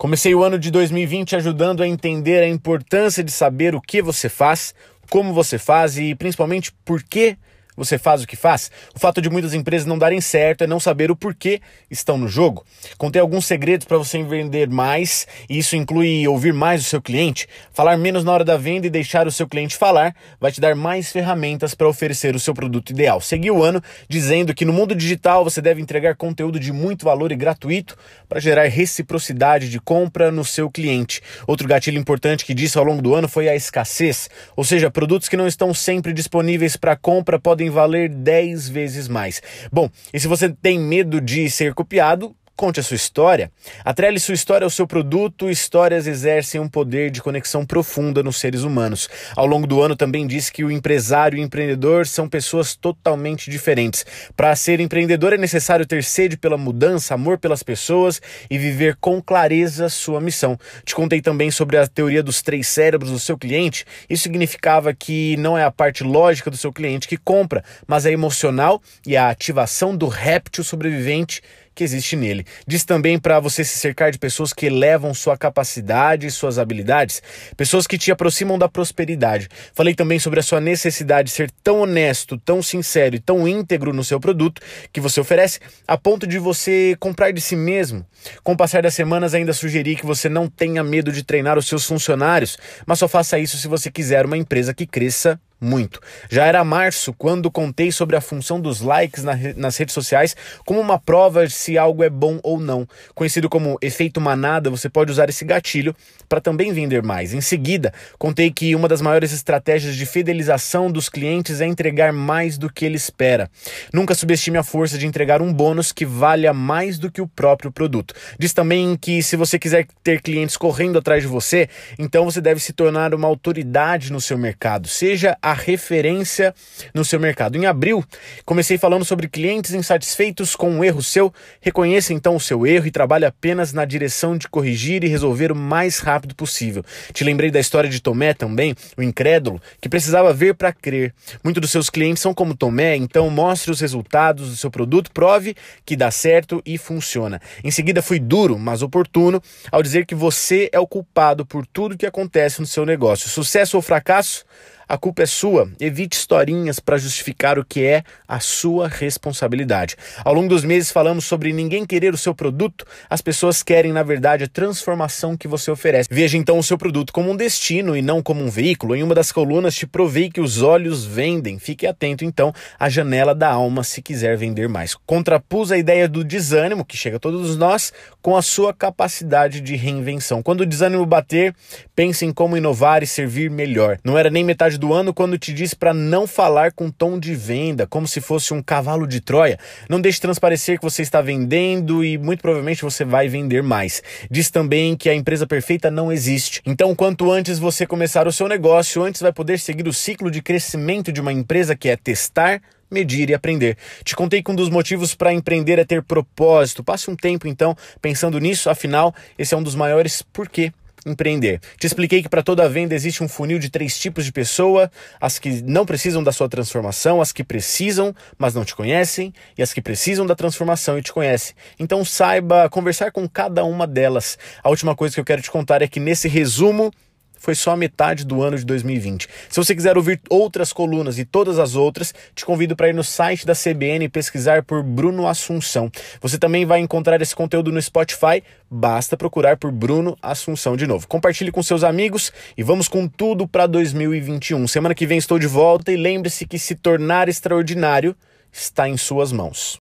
Comecei o ano de 2020 ajudando a entender a importância de saber o que você faz, como você faz e principalmente por que você faz o que faz? O fato de muitas empresas não darem certo é não saber o porquê estão no jogo. Contei alguns segredos para você vender mais, e isso inclui ouvir mais o seu cliente, falar menos na hora da venda e deixar o seu cliente falar, vai te dar mais ferramentas para oferecer o seu produto ideal. Segui o ano dizendo que no mundo digital você deve entregar conteúdo de muito valor e gratuito para gerar reciprocidade de compra no seu cliente. Outro gatilho importante que disse ao longo do ano foi a escassez, ou seja, produtos que não estão sempre disponíveis para compra podem valer 10 vezes mais. Bom, e se você tem medo de ser copiado, Conte a sua história. Atrele sua história ao seu produto. Histórias exercem um poder de conexão profunda nos seres humanos. Ao longo do ano também disse que o empresário e o empreendedor são pessoas totalmente diferentes. Para ser empreendedor é necessário ter sede pela mudança, amor pelas pessoas e viver com clareza sua missão. Te contei também sobre a teoria dos três cérebros do seu cliente. Isso significava que não é a parte lógica do seu cliente que compra, mas a emocional e a ativação do réptil sobrevivente que existe nele. Diz também para você se cercar de pessoas que elevam sua capacidade e suas habilidades, pessoas que te aproximam da prosperidade. Falei também sobre a sua necessidade de ser tão honesto, tão sincero e tão íntegro no seu produto que você oferece, a ponto de você comprar de si mesmo. Com o passar das semanas, ainda sugeri que você não tenha medo de treinar os seus funcionários, mas só faça isso se você quiser uma empresa que cresça muito. Já era março quando contei sobre a função dos likes na, nas redes sociais como uma prova de se algo é bom ou não. Conhecido como efeito manada, você pode usar esse gatilho para também vender mais. Em seguida, contei que uma das maiores estratégias de fidelização dos clientes é entregar mais do que ele espera. Nunca subestime a força de entregar um bônus que valha mais do que o próprio produto. Diz também que se você quiser ter clientes correndo atrás de você, então você deve se tornar uma autoridade no seu mercado. Seja a a referência no seu mercado. Em abril, comecei falando sobre clientes insatisfeitos com um erro seu. Reconheça então o seu erro e trabalhe apenas na direção de corrigir e resolver o mais rápido possível. Te lembrei da história de Tomé também, o incrédulo, que precisava ver para crer. Muitos dos seus clientes são como Tomé, então mostre os resultados do seu produto, prove que dá certo e funciona. Em seguida, fui duro, mas oportuno, ao dizer que você é o culpado por tudo que acontece no seu negócio. Sucesso ou fracasso? A culpa é sua. Evite historinhas para justificar o que é a sua responsabilidade. Ao longo dos meses falamos sobre ninguém querer o seu produto, as pessoas querem, na verdade, a transformação que você oferece. Veja então o seu produto como um destino e não como um veículo. Em uma das colunas te provei que os olhos vendem. Fique atento então à janela da alma se quiser vender mais. Contrapus a ideia do desânimo, que chega a todos nós, com a sua capacidade de reinvenção. Quando o desânimo bater, pense em como inovar e servir melhor. Não era nem metade do ano quando te disse para não falar com tom de venda, como se fosse um cavalo de Troia. Não deixe transparecer que você está vendendo e muito provavelmente você vai vender mais. Diz também que a empresa perfeita não existe. Então, quanto antes você começar o seu negócio, antes vai poder seguir o ciclo de crescimento de uma empresa que é testar, medir e aprender. Te contei que um dos motivos para empreender é ter propósito. Passe um tempo então pensando nisso, afinal, esse é um dos maiores porquê empreender. Te expliquei que para toda venda existe um funil de três tipos de pessoa: as que não precisam da sua transformação, as que precisam, mas não te conhecem, e as que precisam da transformação e te conhecem. Então saiba conversar com cada uma delas. A última coisa que eu quero te contar é que nesse resumo foi só a metade do ano de 2020. Se você quiser ouvir outras colunas e todas as outras, te convido para ir no site da CBN e pesquisar por Bruno Assunção. Você também vai encontrar esse conteúdo no Spotify, basta procurar por Bruno Assunção de novo. Compartilhe com seus amigos e vamos com tudo para 2021. Semana que vem estou de volta e lembre-se que se tornar extraordinário está em suas mãos.